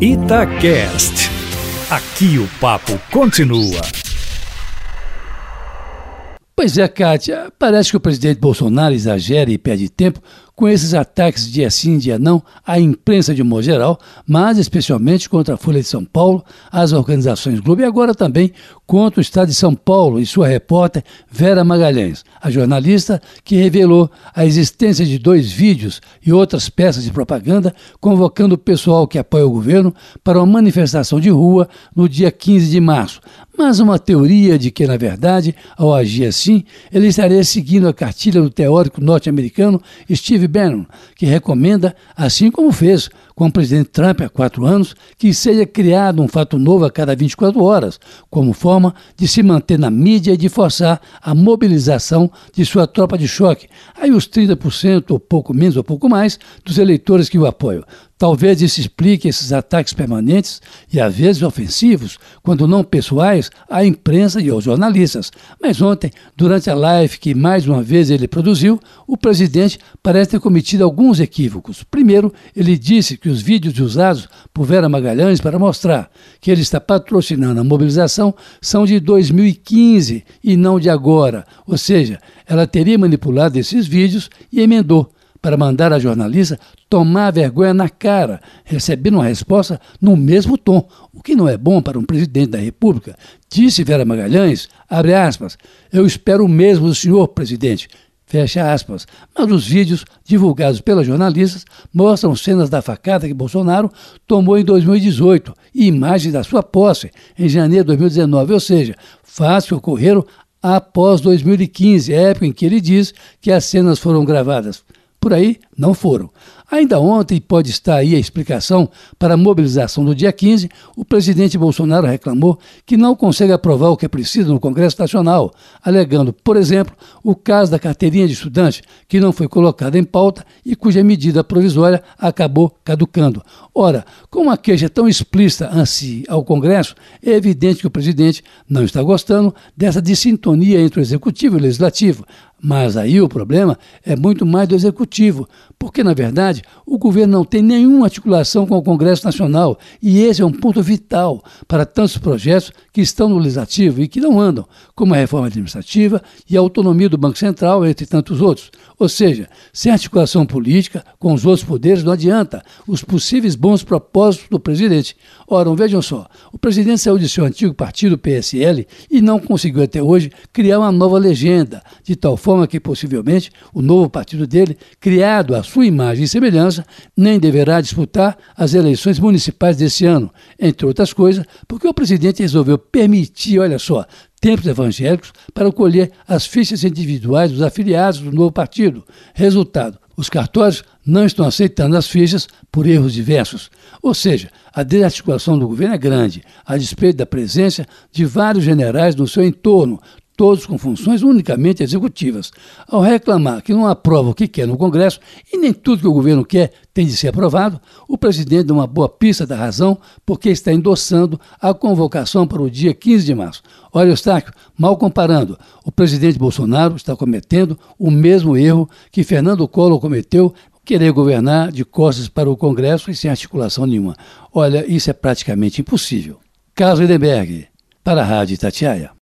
Itacast. Aqui o papo continua. Pois é, Kátia, parece que o presidente Bolsonaro exagera e perde tempo com esses ataques dia sim, dia não à imprensa de modo geral, mas especialmente contra a Folha de São Paulo, as organizações Globo e agora também contra o Estado de São Paulo e sua repórter Vera Magalhães, a jornalista que revelou a existência de dois vídeos e outras peças de propaganda convocando o pessoal que apoia o governo para uma manifestação de rua no dia 15 de março, mas uma teoria de que, na verdade, ao agir assim, ele estaria seguindo a cartilha do teórico norte-americano Steve Bannon, que recomenda, assim como fez com o presidente Trump há quatro anos, que seja criado um fato novo a cada 24 horas, como forma de se manter na mídia e de forçar a mobilização de sua tropa de choque. Aí os 30%, ou pouco menos ou pouco mais, dos eleitores que o apoiam. Talvez isso explique esses ataques permanentes e às vezes ofensivos, quando não pessoais, à imprensa e aos jornalistas. Mas ontem, durante a live que mais uma vez ele produziu, o presidente parece ter cometido alguns equívocos. Primeiro, ele disse que os vídeos usados por Vera Magalhães para mostrar que ele está patrocinando a mobilização são de 2015 e não de agora. Ou seja, ela teria manipulado esses vídeos e emendou para mandar a jornalista tomar vergonha na cara, recebendo uma resposta no mesmo tom, o que não é bom para um presidente da República. Disse Vera Magalhães, abre aspas, eu espero o mesmo do senhor presidente, fecha aspas. Mas os vídeos divulgados pelas jornalistas mostram cenas da facada que Bolsonaro tomou em 2018 e imagens da sua posse em janeiro de 2019, ou seja, fatos que ocorreram após 2015, época em que ele diz que as cenas foram gravadas por aí não foram. Ainda ontem pode estar aí a explicação para a mobilização do dia 15. O presidente Bolsonaro reclamou que não consegue aprovar o que é preciso no Congresso Nacional, alegando, por exemplo, o caso da carteirinha de estudante, que não foi colocada em pauta e cuja medida provisória acabou caducando. Ora, com uma queixa tão explícita ansi ao Congresso, é evidente que o presidente não está gostando dessa dissintonia entre o executivo e o legislativo. Mas aí o problema é muito mais do executivo, porque, na verdade, o governo não tem nenhuma articulação com o Congresso Nacional e esse é um ponto vital para tantos projetos que estão no legislativo e que não andam, como a reforma administrativa e a autonomia do Banco Central, entre tantos outros. Ou seja, sem articulação política com os outros poderes não adianta os possíveis bons propósitos do presidente. Ora, vejam só, o presidente saiu de seu antigo partido, PSL, e não conseguiu até hoje criar uma nova legenda, de tal forma que possivelmente o novo partido dele, criado à sua imagem e semelhança, nem deverá disputar as eleições municipais desse ano, entre outras coisas, porque o presidente resolveu permitir, olha só, templos evangélicos para colher as fichas individuais dos afiliados do novo partido. Resultado: os cartórios não estão aceitando as fichas por erros diversos. Ou seja, a desarticulação do governo é grande, a despeito da presença de vários generais no seu entorno, todos com funções unicamente executivas. Ao reclamar que não aprova o que quer no Congresso e nem tudo que o governo quer tem de ser aprovado, o presidente dá uma boa pista da razão porque está endossando a convocação para o dia 15 de março. Olha, Eustáquio, mal comparando, o presidente Bolsonaro está cometendo o mesmo erro que Fernando Collor cometeu querer governar de costas para o Congresso e sem articulação nenhuma. Olha, isso é praticamente impossível. Carlos Edenberg, para a Rádio Itatiaia.